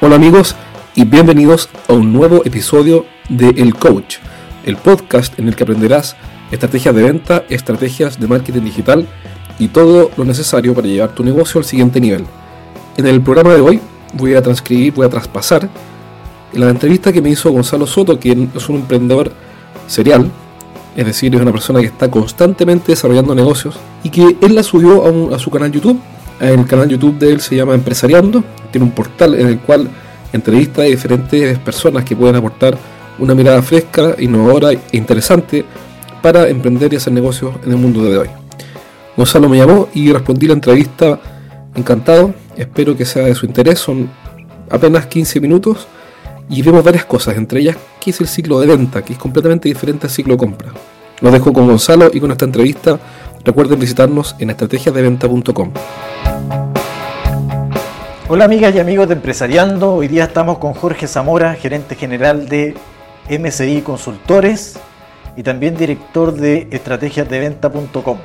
Hola amigos y bienvenidos a un nuevo episodio de El Coach, el podcast en el que aprenderás estrategias de venta, estrategias de marketing digital y todo lo necesario para llevar tu negocio al siguiente nivel. En el programa de hoy voy a transcribir, voy a traspasar la entrevista que me hizo Gonzalo Soto, quien es un emprendedor serial, es decir, es una persona que está constantemente desarrollando negocios y que él la subió a, a su canal YouTube. El canal YouTube de él se llama Empresariando tiene un portal en el cual entrevista a diferentes personas que pueden aportar una mirada fresca, innovadora e interesante para emprender y hacer negocios en el mundo de hoy. Gonzalo me llamó y respondí la entrevista encantado. Espero que sea de su interés. Son apenas 15 minutos y vemos varias cosas, entre ellas qué es el ciclo de venta, que es completamente diferente al ciclo de compra. Los dejo con Gonzalo y con esta entrevista. Recuerden visitarnos en estrategiasdeventa.com. Hola amigas y amigos de Empresariando, hoy día estamos con Jorge Zamora, gerente general de MCI Consultores y también director de estrategiasdeventa.com.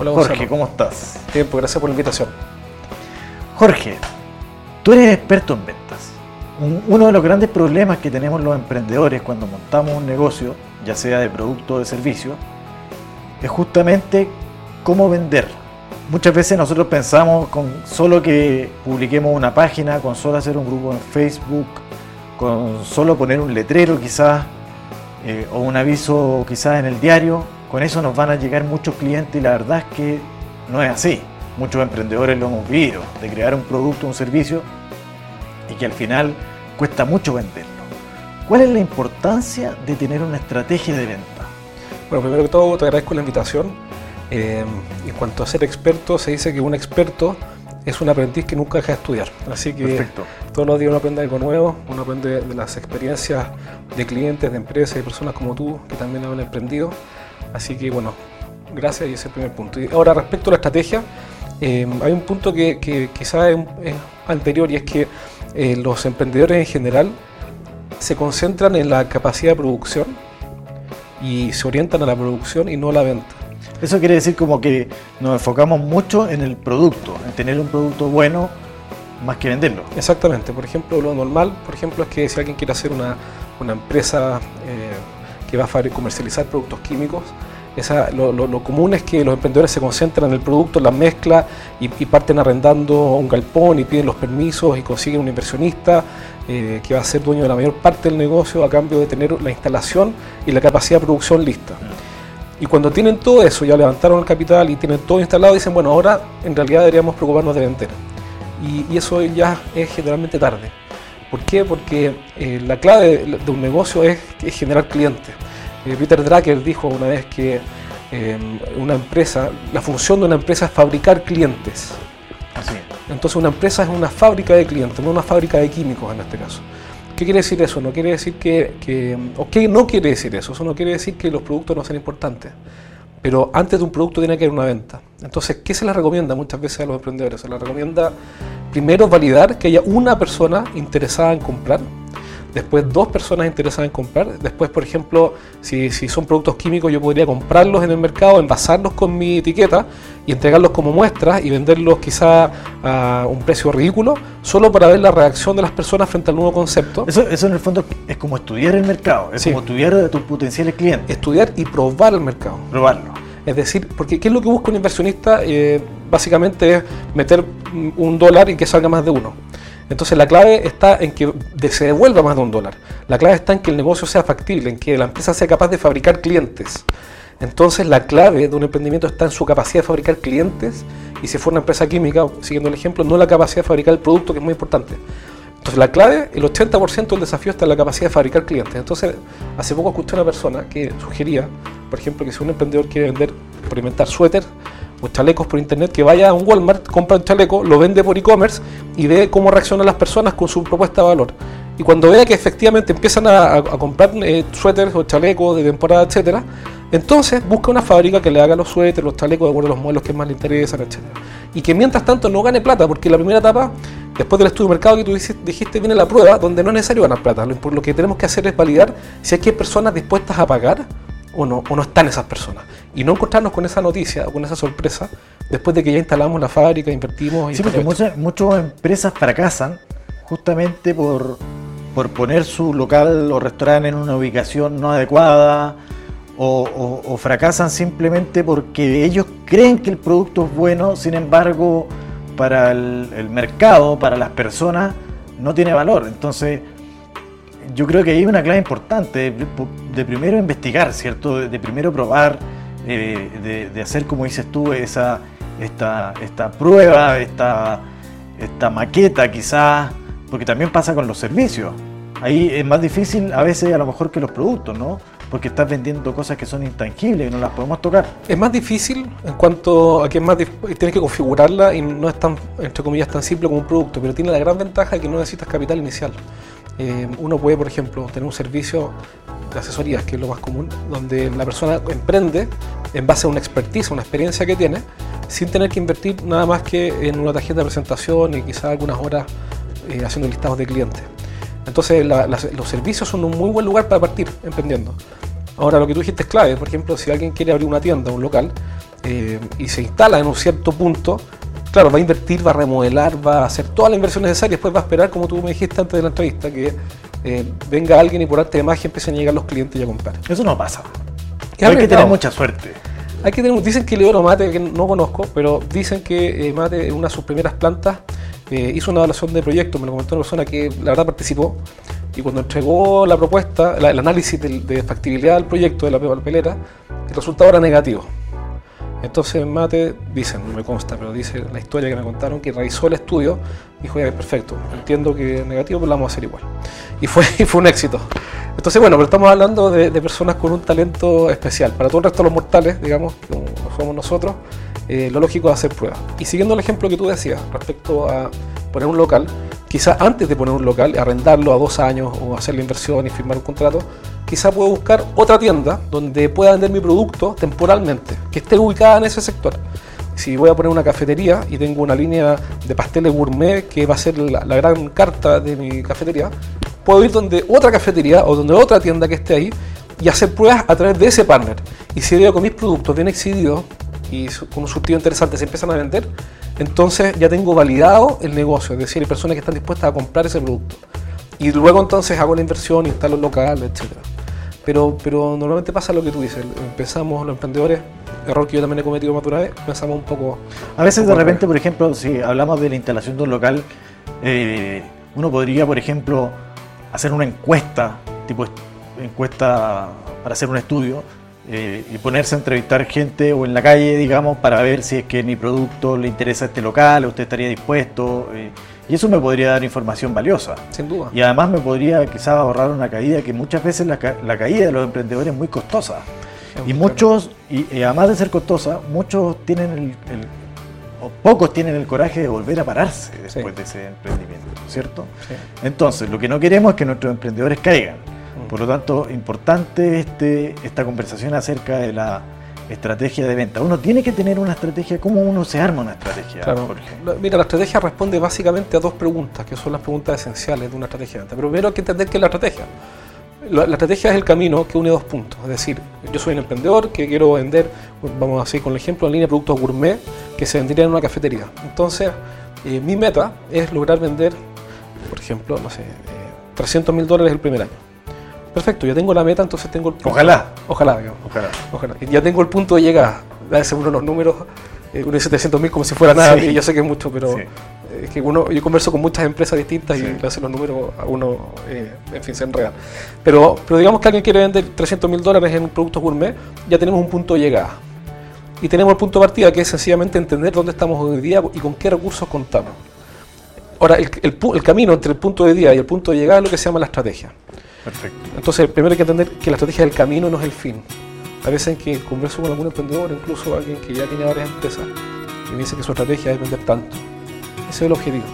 Hola Jorge, ¿cómo estás? Tiempo, gracias por la invitación. Jorge, tú eres experto en ventas. Uno de los grandes problemas que tenemos los emprendedores cuando montamos un negocio, ya sea de producto o de servicio, es justamente cómo vender Muchas veces nosotros pensamos con solo que publiquemos una página, con solo hacer un grupo en Facebook, con solo poner un letrero quizás, eh, o un aviso quizás en el diario, con eso nos van a llegar muchos clientes y la verdad es que no es así. Muchos emprendedores lo hemos visto, de crear un producto, un servicio, y que al final cuesta mucho venderlo. ¿Cuál es la importancia de tener una estrategia de venta? Bueno, primero que todo te agradezco la invitación eh, en cuanto a ser experto, se dice que un experto es un aprendiz que nunca deja de estudiar. Así que todos los días uno aprende algo nuevo, uno aprende de las experiencias de clientes, de empresas y personas como tú que también han emprendido. Así que bueno, gracias y ese es el primer punto. Y ahora respecto a la estrategia, eh, hay un punto que, que quizás es, anterior y es que eh, los emprendedores en general se concentran en la capacidad de producción y se orientan a la producción y no a la venta. Eso quiere decir como que nos enfocamos mucho en el producto, en tener un producto bueno más que venderlo. Exactamente. Por ejemplo, lo normal, por ejemplo, es que si alguien quiere hacer una, empresa eh, que va a comercializar productos químicos, lo, común es que los emprendedores se concentran en el producto, la mezcla y, parten arrendando un galpón y piden los permisos y consiguen un inversionista eh, que va a ser dueño de la mayor parte del negocio a cambio de tener la instalación y la capacidad de producción lista. Y cuando tienen todo eso, ya levantaron el capital y tienen todo instalado, dicen, bueno, ahora en realidad deberíamos preocuparnos de vender. Y, eso ya es generalmente tarde. ¿Por qué? Porque eh, la clave de un negocio es, generar clientes. Eh, Peter Drucker dijo una vez que eh, una empresa, la función de una empresa es fabricar clientes. Así. Entonces una empresa es una fábrica de clientes, no una fábrica de químicos en este caso. ¿Qué quiere decir eso? No quiere decir que, o qué no quiere decir eso, eso no quiere decir que los productos no sean importantes, pero antes de un producto tiene que haber una venta. Entonces, ¿qué se les recomienda muchas veces a los emprendedores? Se les recomienda primero validar que haya una persona interesada en comprar, después dos personas interesadas en comprar, después, por ejemplo, si, son productos químicos, yo podría comprarlos en el mercado, envasarlos con mi etiqueta y entregarlos como muestras y venderlos quizá a un precio ridículo, solo para ver la reacción de las personas frente al nuevo concepto. Eso, eso en el fondo es como estudiar el mercado, es como estudiar a tus potenciales clientes. Estudiar y probar el mercado. Probarlo. Es decir, porque ¿qué es lo que busca un inversionista? Eh, básicamente es meter un dólar y que salga más de uno. Entonces la clave está en que se devuelva más de un dólar. La clave está en que el negocio sea factible, en que la empresa sea capaz de fabricar clientes. Entonces la clave de un emprendimiento está en su capacidad de fabricar clientes y si fuera una empresa química, siguiendo el ejemplo, no la capacidad de fabricar el producto, que es muy importante. Entonces la clave, el 80% del desafío está en la capacidad de fabricar clientes. Entonces, hace poco escuché a una persona que sugería, por ejemplo, que si un emprendedor quiere vender, experimentar suéter, o chalecos por internet, que vaya a un Walmart, compra un chaleco, lo vende por e-commerce y ve cómo reaccionan las personas con su propuesta de valor. Y cuando vea que efectivamente empiezan a, comprar eh, suéteres o chalecos de temporada, etcétera, entonces busca una fábrica que le haga los suéteres, los chalecos de acuerdo a los modelos que más le interesan, etcétera. Y que mientras tanto no gane plata, porque la primera etapa, después del estudio de mercado que tú dijiste, viene la prueba, donde no es necesario ganar plata. Lo, lo que tenemos que hacer es validar si es que hay personas dispuestas a pagar o no, o no están esas personas. Y no encontrarnos con esa noticia o con esa sorpresa después de que ya instalamos la fábrica, invertimos. Sí, porque muchas, muchas empresas fracasan justamente por, por poner su local o restaurante en una ubicación no adecuada o, fracasan simplemente porque ellos creen que el producto es bueno, sin embargo, para el, mercado, para las personas, no tiene valor. Entonces, yo creo que hay una clave importante de, primero investigar, ¿cierto? De, primero probar, eh, de, hacer, como dices tú, esa, esta, esta prueba, esta, esta maqueta quizás, porque también pasa con los servicios. Ahí es más difícil a veces a lo mejor que los productos, ¿no? porque estás vendiendo cosas que son intangibles y no las podemos tocar. Es más difícil en cuanto a que es más tienes que configurarla y no es tan, entre comillas, tan simple como un producto, pero tiene la gran ventaja de que no necesitas capital inicial. Eh, uno puede, por ejemplo, tener un servicio de asesorías, que es lo más común, donde la persona emprende en base a una expertise, una experiencia que tiene, sin tener que invertir nada más que en una tarjeta de presentación y quizás algunas horas eh, haciendo listados de clientes. Entonces los servicios son un muy buen lugar para partir emprendiendo. Ahora lo que tú dijiste es clave, por ejemplo, si alguien quiere abrir una tienda, un local, eh, y se instala en un cierto punto, claro, va a invertir, va a remodelar, va a hacer toda la inversión necesaria, después va a esperar, como tú me dijiste antes de la entrevista, que eh, venga alguien y por arte de magia empiecen a llegar los clientes y a comprar. Eso no pasa. Hay que tener mucha suerte. Hay que tener, dicen que Leoro Mate, que no conozco, pero dicen que eh, Mate en una de sus primeras plantas eh, hizo una evaluación de proyecto, me lo comentó una persona que la verdad participó, y cuando entregó la propuesta, el análisis de, factibilidad del proyecto de la papelera, el resultado era negativo. Entonces Mate, dicen, no me consta, pero dice la historia que me contaron, que realizó el estudio, dijo, ya, perfecto, entiendo que es negativo, pero lo vamos a hacer igual. Y fue, y fue un éxito. Entonces, bueno, pero estamos hablando de, personas con un talento especial. Para todo el resto de los mortales, digamos, como somos nosotros, eh, lo lógico es hacer pruebas. Y siguiendo el ejemplo que tú decías respecto a poner un local, quizás antes de poner un local, arrendarlo a dos años o hacer la inversión y firmar un contrato, quizás puedo buscar otra tienda donde pueda vender mi producto temporalmente, que esté ubicada en ese sector. Si voy a poner una cafetería y tengo una línea de pasteles gourmet que va a ser la, gran carta de mi cafetería, puedo ir donde otra cafetería o donde otra tienda que esté ahí y hacer pruebas a través de ese partner. Y si veo con mis productos bien exhibidos y con un surtido interesante se empiezan a vender, entonces ya tengo validado el negocio, es decir, hay personas que están dispuestas a comprar ese producto. Y luego entonces hago la inversión, instalo el local, etc. Pero, pero normalmente pasa lo que tú dices, empezamos los emprendedores, error que yo también he cometido más de una vez, pensamos un poco... A veces de repente, por ejemplo, si hablamos de la instalación de un local, eh, uno podría, por ejemplo, hacer una encuesta, tipo encuesta para hacer un estudio, eh, y ponerse a entrevistar gente o en la calle, digamos, para ver si es que mi producto le interesa a este local, o usted estaría dispuesto. Eh, y eso me podría dar información valiosa. Sin duda. Y además me podría quizás ahorrar una caída, que muchas veces la, caída de los emprendedores es muy costosa. y muchos, y, además de ser costosa, muchos tienen el, o pocos tienen el coraje de volver a pararse después de ese emprendimiento, ¿cierto? Entonces, lo que no queremos es que nuestros emprendedores caigan por lo tanto, importante este, esta conversación acerca de la estrategia de venta. Uno tiene que tener una estrategia, ¿cómo uno se arma una estrategia? Mira, la estrategia responde básicamente a dos preguntas, que son las preguntas esenciales de una estrategia de venta. Pero primero hay que entender qué es la estrategia. La, estrategia es el camino que une dos puntos. Es decir, yo soy un emprendedor que quiero vender, vamos a seguir con el ejemplo, en línea de productos gourmet que se venderían en una cafetería. Entonces, eh, mi meta es lograr vender, por ejemplo, no sé, 300 eh, mil dólares el primer año. Perfecto, ya tengo la meta, entonces tengo el punto. Ojalá. Ojalá, digamos. Ojalá. Ojalá. Ya tengo el punto de llegada. Debe uno los números, eh, uno de 700 mil como si fuera nada. Y yo sé que es mucho, pero es que uno, yo converso con muchas empresas distintas y le hacen los números a uno, eh, en fin, se enredan. Pero, pero digamos que alguien quiere vender 300 mil dólares en un producto gourmet, ya tenemos un punto de llegada. Y tenemos el punto de partida que es sencillamente entender dónde estamos hoy día y con qué recursos contamos. Ahora, el, el, el camino entre el punto de día y el punto de llegada es lo que se llama la estrategia. Perfecto. Entonces, primero hay que entender que la estrategia del camino no es el fin. A veces que converso con algún emprendedor, incluso alguien que ya tiene varias empresas, y me dice que su estrategia es vender tanto. Ese es el objetivo.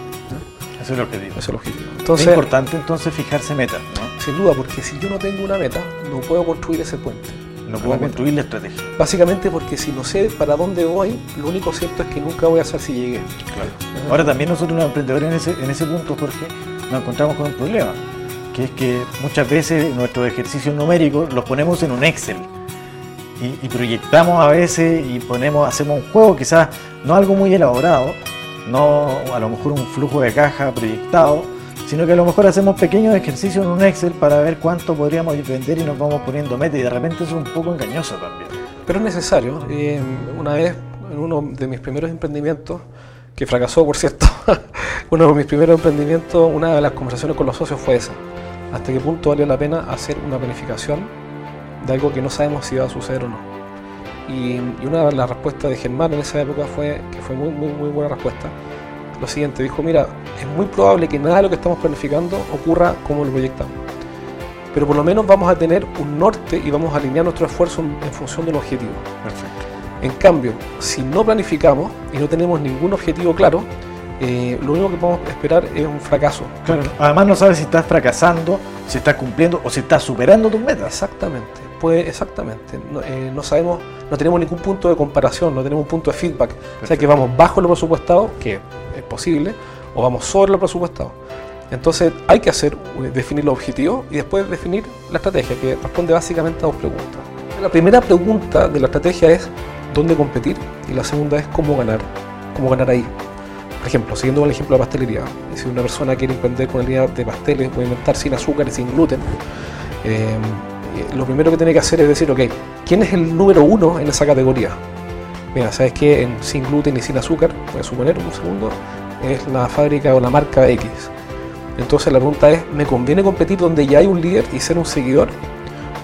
Ese es el objetivo. Ese es el objetivo. Entonces, es importante entonces fijarse metas, ¿no? Sin duda, porque si yo no tengo una meta, no puedo construir ese puente. No puedo construir la estrategia. Básicamente porque si no sé para dónde voy, lo único cierto es que nunca voy a saber si llegué. Claro. Ahora también nosotros los emprendedores en ese, en ese punto, Jorge, nos encontramos con un problema que es que muchas veces nuestros ejercicios numéricos los ponemos en un Excel y, proyectamos a veces y ponemos, hacemos un juego, quizás no algo muy elaborado, no a lo mejor un flujo de caja proyectado, sino que a lo mejor hacemos pequeños ejercicios en un Excel para ver cuánto podríamos vender y nos vamos poniendo meta y de repente eso es un poco engañoso también. Pero es necesario. una vez, en uno de mis primeros emprendimientos, que fracasó por cierto, uno de mis primeros emprendimientos, una de las conversaciones con los socios fue esa. ¿Hasta qué punto vale la pena hacer una planificación de algo que no sabemos si va a suceder o no? Y, una de las respuestas de Germán en esa época fue, que fue muy, muy, muy buena respuesta, lo siguiente, dijo, mira, es muy probable que nada de lo que estamos planificando ocurra como lo proyectamos. Pero por lo menos vamos a tener un norte y vamos a alinear nuestro esfuerzo en, función de objetivo. Perfecto. En cambio, si no planificamos y no tenemos ningún objetivo claro, eh, lo único que podemos esperar es un fracaso. Claro, además no sabes si estás fracasando, si estás cumpliendo o si estás superando tus metas. Exactamente, pues exactamente. No, eh, no, sabemos, no tenemos ningún punto de comparación, no tenemos un punto de feedback. O sea que vamos bajo lo presupuestado, que es posible, o vamos sobre lo presupuestado. Entonces hay que hacer, eh, definir los objetivos y después definir la estrategia, que responde básicamente a dos preguntas. La primera pregunta de la estrategia es dónde competir y la segunda es cómo ganar, cómo ganar ahí. Por ejemplo, siguiendo con el ejemplo de la pastelería, si una persona quiere emprender con una línea de pasteles o inventar sin azúcar y sin gluten, eh, lo primero que tiene que hacer es decir, ok, ¿quién es el número uno en esa categoría? Mira, ¿sabes qué? En sin gluten y sin azúcar, voy a suponer un segundo, es la fábrica o la marca X. Entonces la pregunta es, ¿me conviene competir donde ya hay un líder y ser un seguidor?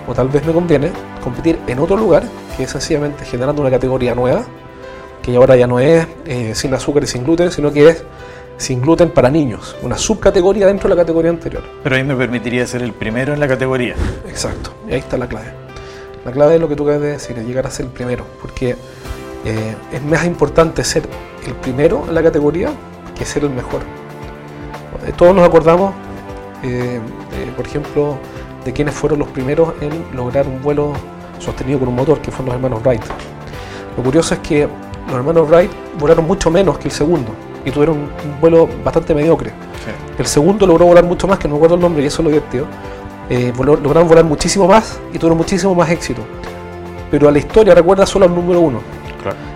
O tal vez me conviene competir en otro lugar, que es sencillamente generando una categoría nueva, que ahora ya no es eh, sin azúcar y sin gluten, sino que es sin gluten para niños, una subcategoría dentro de la categoría anterior. Pero ahí me permitiría ser el primero en la categoría. Exacto, y ahí está la clave. La clave es lo que tú acabas de decir, es llegar a ser el primero, porque eh, es más importante ser el primero en la categoría que ser el mejor. Eh, todos nos acordamos, por ejemplo, de quienes fueron los primeros en lograr un vuelo sostenido con un motor, que fueron los hermanos Wright. Lo curioso es que los hermanos Wright volaron mucho menos que el segundo y tuvieron un vuelo bastante mediocre. El segundo logró volar mucho más, que no me acuerdo el nombre y eso es lo divertido. Eh, lograron volar muchísimo más y tuvieron muchísimo más éxito. Pero a la historia recuerda solo al número uno.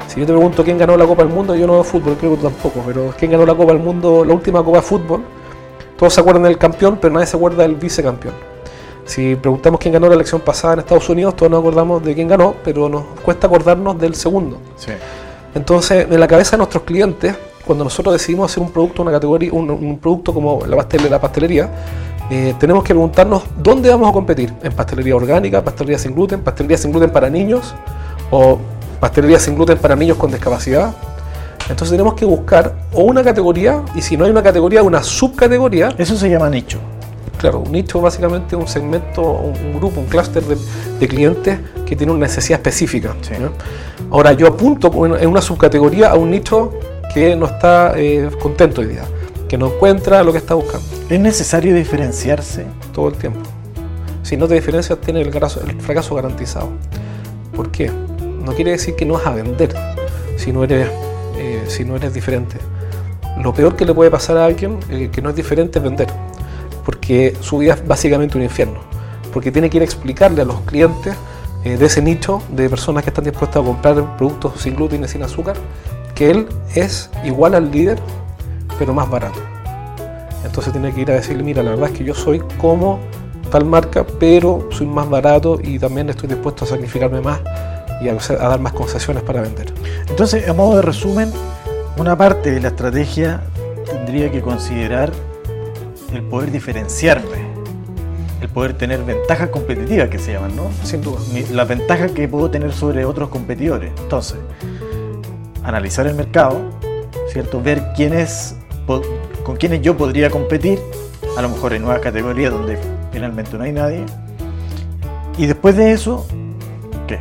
Si yo te pregunto quién ganó la Copa del Mundo, yo no veo fútbol, creo que tú tampoco, pero quién ganó la Copa del Mundo, la última Copa de Fútbol, todos se acuerdan del campeón, pero nadie se acuerda del vicecampeón. Si preguntamos quién ganó la elección pasada en Estados Unidos, todos nos acordamos de quién ganó, pero nos cuesta acordarnos del segundo. Entonces, en la cabeza de nuestros clientes, cuando nosotros decidimos hacer un producto, una categoría, un, producto como la, pastel, la pastelería, eh, tenemos que preguntarnos dónde vamos a competir. En pastelería orgánica, pastelería sin gluten, pastelería sin gluten para niños o pastelería sin gluten para niños con discapacidad. Entonces tenemos que buscar o una categoría, y si no hay una categoría, una subcategoría. Eso se llama nicho. Claro, un nicho básicamente un segmento, un grupo, un clúster de, clientes que tiene una necesidad específica. Ahora, yo apunto en una subcategoría a un nicho que no está eh, contento hoy día, que no encuentra lo que está buscando. ¿Es necesario diferenciarse? Todo el tiempo. Si no te diferencias, tienes el, el fracaso garantizado. ¿Por qué? No quiere decir que no vas a vender si no eres, eh, si no eres diferente. Lo peor que le puede pasar a alguien eh, que no es diferente es vender porque su vida es básicamente un infierno, porque tiene que ir a explicarle a los clientes eh, de ese nicho de personas que están dispuestas a comprar productos sin gluten y sin azúcar, que él es igual al líder, pero más barato. Entonces tiene que ir a decirle, mira, la verdad es que yo soy como tal marca, pero soy más barato y también estoy dispuesto a sacrificarme más y a, a dar más concesiones para vender. Entonces, a modo de resumen, una parte de la estrategia tendría que considerar el poder diferenciarme, el poder tener ventajas competitivas que se llaman, ¿no? Sin duda. La ventaja que puedo tener sobre otros competidores. Entonces, analizar el mercado, ¿cierto? Ver con quiénes yo podría competir, a lo mejor en nuevas categorías donde finalmente no hay nadie. Y después de eso, ¿qué?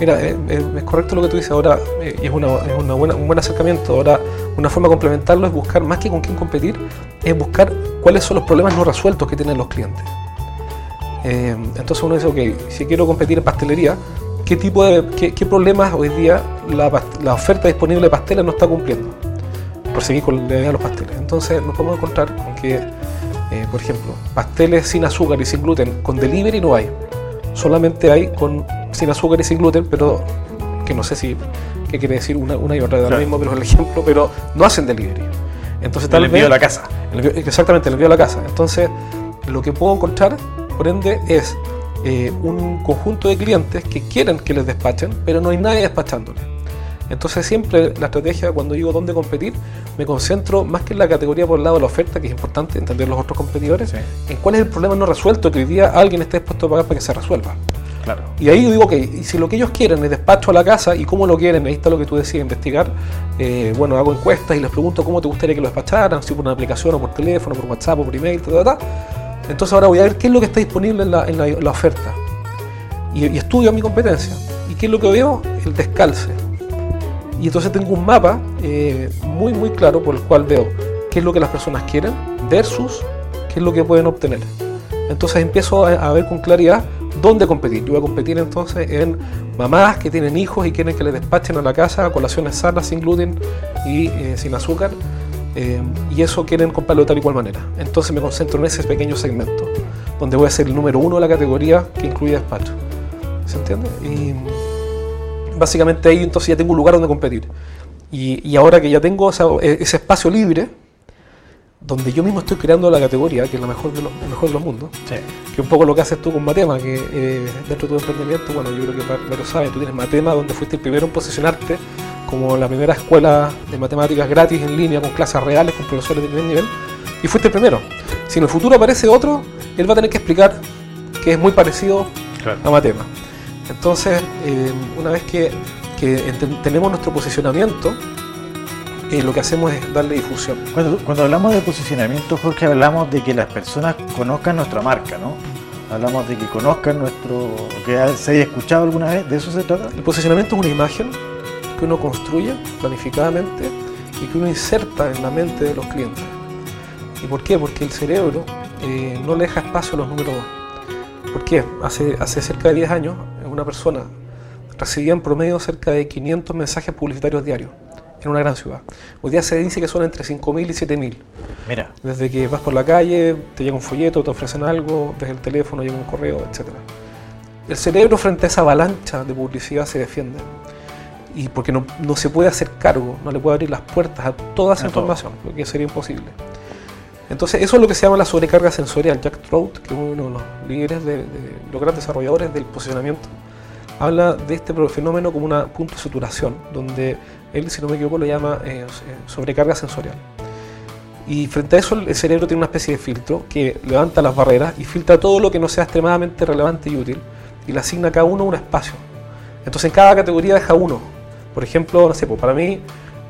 Mira, eh, eh, es correcto lo que tú dices ahora, eh, y es, una, es una buena, un buen acercamiento. Ahora, una forma de complementarlo es buscar, más que con quién competir, es buscar cuáles son los problemas no resueltos que tienen los clientes. Eh, entonces uno dice, ok, si quiero competir en pastelería, ¿qué tipo de qué, problemas hoy día la, oferta disponible de pasteles no está cumpliendo? Por seguir con la idea de los pasteles. Entonces nos podemos encontrar con que, eh, por ejemplo, pasteles sin azúcar y sin gluten con delivery no hay. Solamente hay con sin azúcar y sin gluten, pero que no sé si qué quiere decir una, y otra de lo mismo, pero es el ejemplo, pero no hacen delivery. Entonces, tal el envío a la casa. exactamente, el envío a la casa. Entonces, lo que puedo encontrar, por ende, es eh, un conjunto de clientes que quieren que les despachen, pero no hay nadie despachándoles. Entonces siempre la estrategia cuando digo dónde competir, me concentro más que en la categoría por el lado de la oferta, que es importante entender los otros competidores, en cuál es el problema no resuelto que hoy día alguien esté dispuesto a pagar para que se resuelva. Claro. Y ahí yo digo, y si lo que ellos quieren es despacho a la casa y cómo lo quieren, ahí está lo que tú decías, investigar. Eh, bueno, hago encuestas y les pregunto cómo te gustaría que lo despacharan, si por una aplicación o por teléfono, por WhatsApp o por email, Entonces ahora voy a ver qué es lo que está disponible en la, oferta. Y, y, estudio mi competencia. ¿Y qué es lo que veo? El descalce. Y entonces tengo un mapa eh, muy, muy claro por el cual veo qué es lo que las personas quieren versus qué es lo que pueden obtener. Entonces empiezo a, ver con claridad dónde competir. Yo voy a competir entonces en mamás que tienen hijos y quieren que les despachen a la casa colaciones sanas, sin gluten y eh, sin azúcar. Eh, y eso quieren comprarlo de tal y cual manera. Entonces me concentro en ese pequeño segmento, donde voy a ser el número uno de la categoría que incluye despacho. ¿Se entiende? Y, básicamente ahí entonces ya tengo un lugar donde competir. Y, ahora que ya tengo e, ese espacio libre, donde yo mismo estoy creando la categoría, que es la mejor de los, mejor de los mundos, que es un poco lo que haces tú con Matema, que eh, dentro de tu emprendimiento, bueno, yo creo que varios saben, tú tienes Matema, donde fuiste el primero en posicionarte como la primera escuela de matemáticas gratis en línea, con clases reales, con profesores de primer nivel, y fuiste el primero. Si en el futuro aparece otro, él va a tener que explicar que es muy parecido a Matema. Entonces, eh, una vez que, tenemos nuestro posicionamiento, eh, lo que hacemos es darle difusión. Cuando, hablamos de posicionamiento, Jorge, hablamos de que las personas conozcan nuestra marca, ¿no? Hablamos de que conozcan nuestro... que se haya escuchado alguna vez, ¿de eso se trata? El posicionamiento es una imagen que uno construye planificadamente y que uno inserta en la mente de los clientes. ¿Y por qué? Porque el cerebro eh, no le deja espacio a los números dos. ¿Por qué? Hace, hace cerca de 10 años una persona recibía en promedio cerca de 500 mensajes publicitarios diarios en una gran ciudad. Hoy día se dice que son entre 5.000 y 7.000. Mira. Desde que vas por la calle, te llega un folleto, te ofrecen algo, desde el teléfono llega un correo, etc. El cerebro frente a esa avalancha de publicidad se defiende. Y porque no, se puede hacer cargo, no le puede abrir las puertas a toda esa información, lo que sería imposible. Entonces, eso es lo que se llama la sobrecarga sensorial. Jack Trout, que es uno de los líderes de, los grandes desarrolladores del posicionamiento, habla de este fenómeno como un punto de saturación, donde él, si no me equivoco, lo llama eh, sobrecarga sensorial. Y frente a eso, el cerebro tiene una especie de filtro que levanta las barreras y filtra todo lo que no sea extremadamente relevante y útil y le asigna a cada uno un espacio. Entonces, en cada categoría deja uno. Por ejemplo, no sé, pues para mí,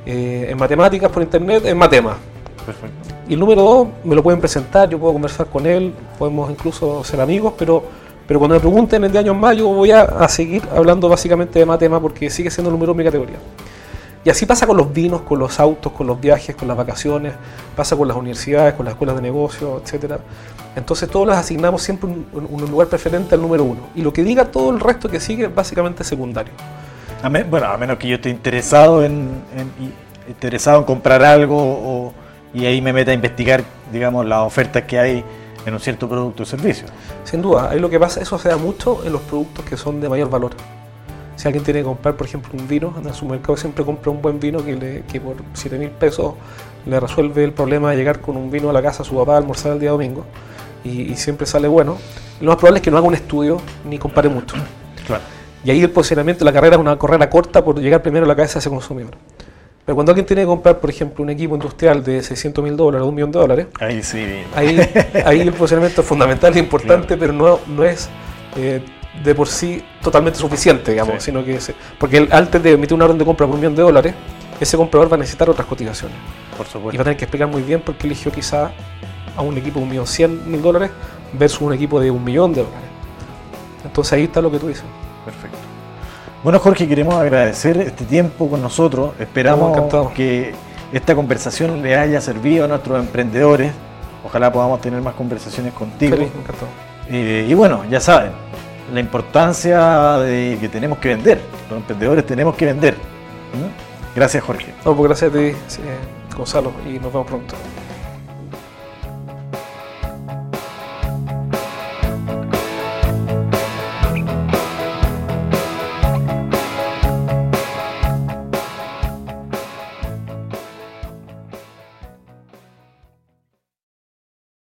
eh, en matemáticas por internet, es matema. Perfecto. Y el número dos, me lo pueden presentar, yo puedo conversar con él, podemos incluso ser amigos, pero, pero cuando me pregunten el de año en mayo voy a, seguir hablando básicamente de Matema porque sigue siendo el número en mi categoría. Y así pasa con los vinos, con los autos, con los viajes, con las vacaciones, pasa con las universidades, con las escuelas de negocio, etc. Entonces todos les asignamos siempre un, lugar preferente al número uno. Y lo que diga todo el resto que sigue básicamente secundario. bueno, a menos que yo esté interesado en, interesado en comprar algo o y ahí me mete a investigar, digamos, las ofertas que hay en un cierto producto o servicio. Sin duda, ahí lo que pasa, eso se da mucho en los productos que son de mayor valor. Si alguien tiene que comprar, por ejemplo, un vino, en su mercado siempre compra un buen vino que, le, que por 7 mil pesos le resuelve el problema de llegar con un vino a la casa a su papá a almorzar el día domingo y, siempre sale bueno. Lo más probable es que no haga un estudio ni compare mucho. Claro. Y ahí el posicionamiento, la carrera es una carrera corta por llegar primero a la cabeza de ese consumidor. Pero cuando alguien tiene que comprar, por ejemplo, un equipo industrial de 600 mil dólares o un millón de dólares, ahí sí. Ahí, ahí el posicionamiento es fundamental e importante, pero no, no es eh, de por sí totalmente suficiente, digamos, sino que porque antes de emitir una orden de compra por un millón de dólares, ese comprador va a necesitar otras cotizaciones. Por supuesto. Y va a tener que explicar muy bien por qué eligió quizá a un equipo de un millón cien mil dólares versus un equipo de un millón de dólares. Entonces ahí está lo que tú dices. Perfecto. Bueno, Jorge, queremos agradecer este tiempo con nosotros. Esperamos que esta conversación le haya servido a nuestros emprendedores. Ojalá podamos tener más conversaciones contigo. Eh, y bueno, ya saben, la importancia de que tenemos que vender. Los emprendedores tenemos que vender. ¿Mm? Gracias, Jorge. No, pues gracias a ti, Gonzalo, y nos vemos pronto.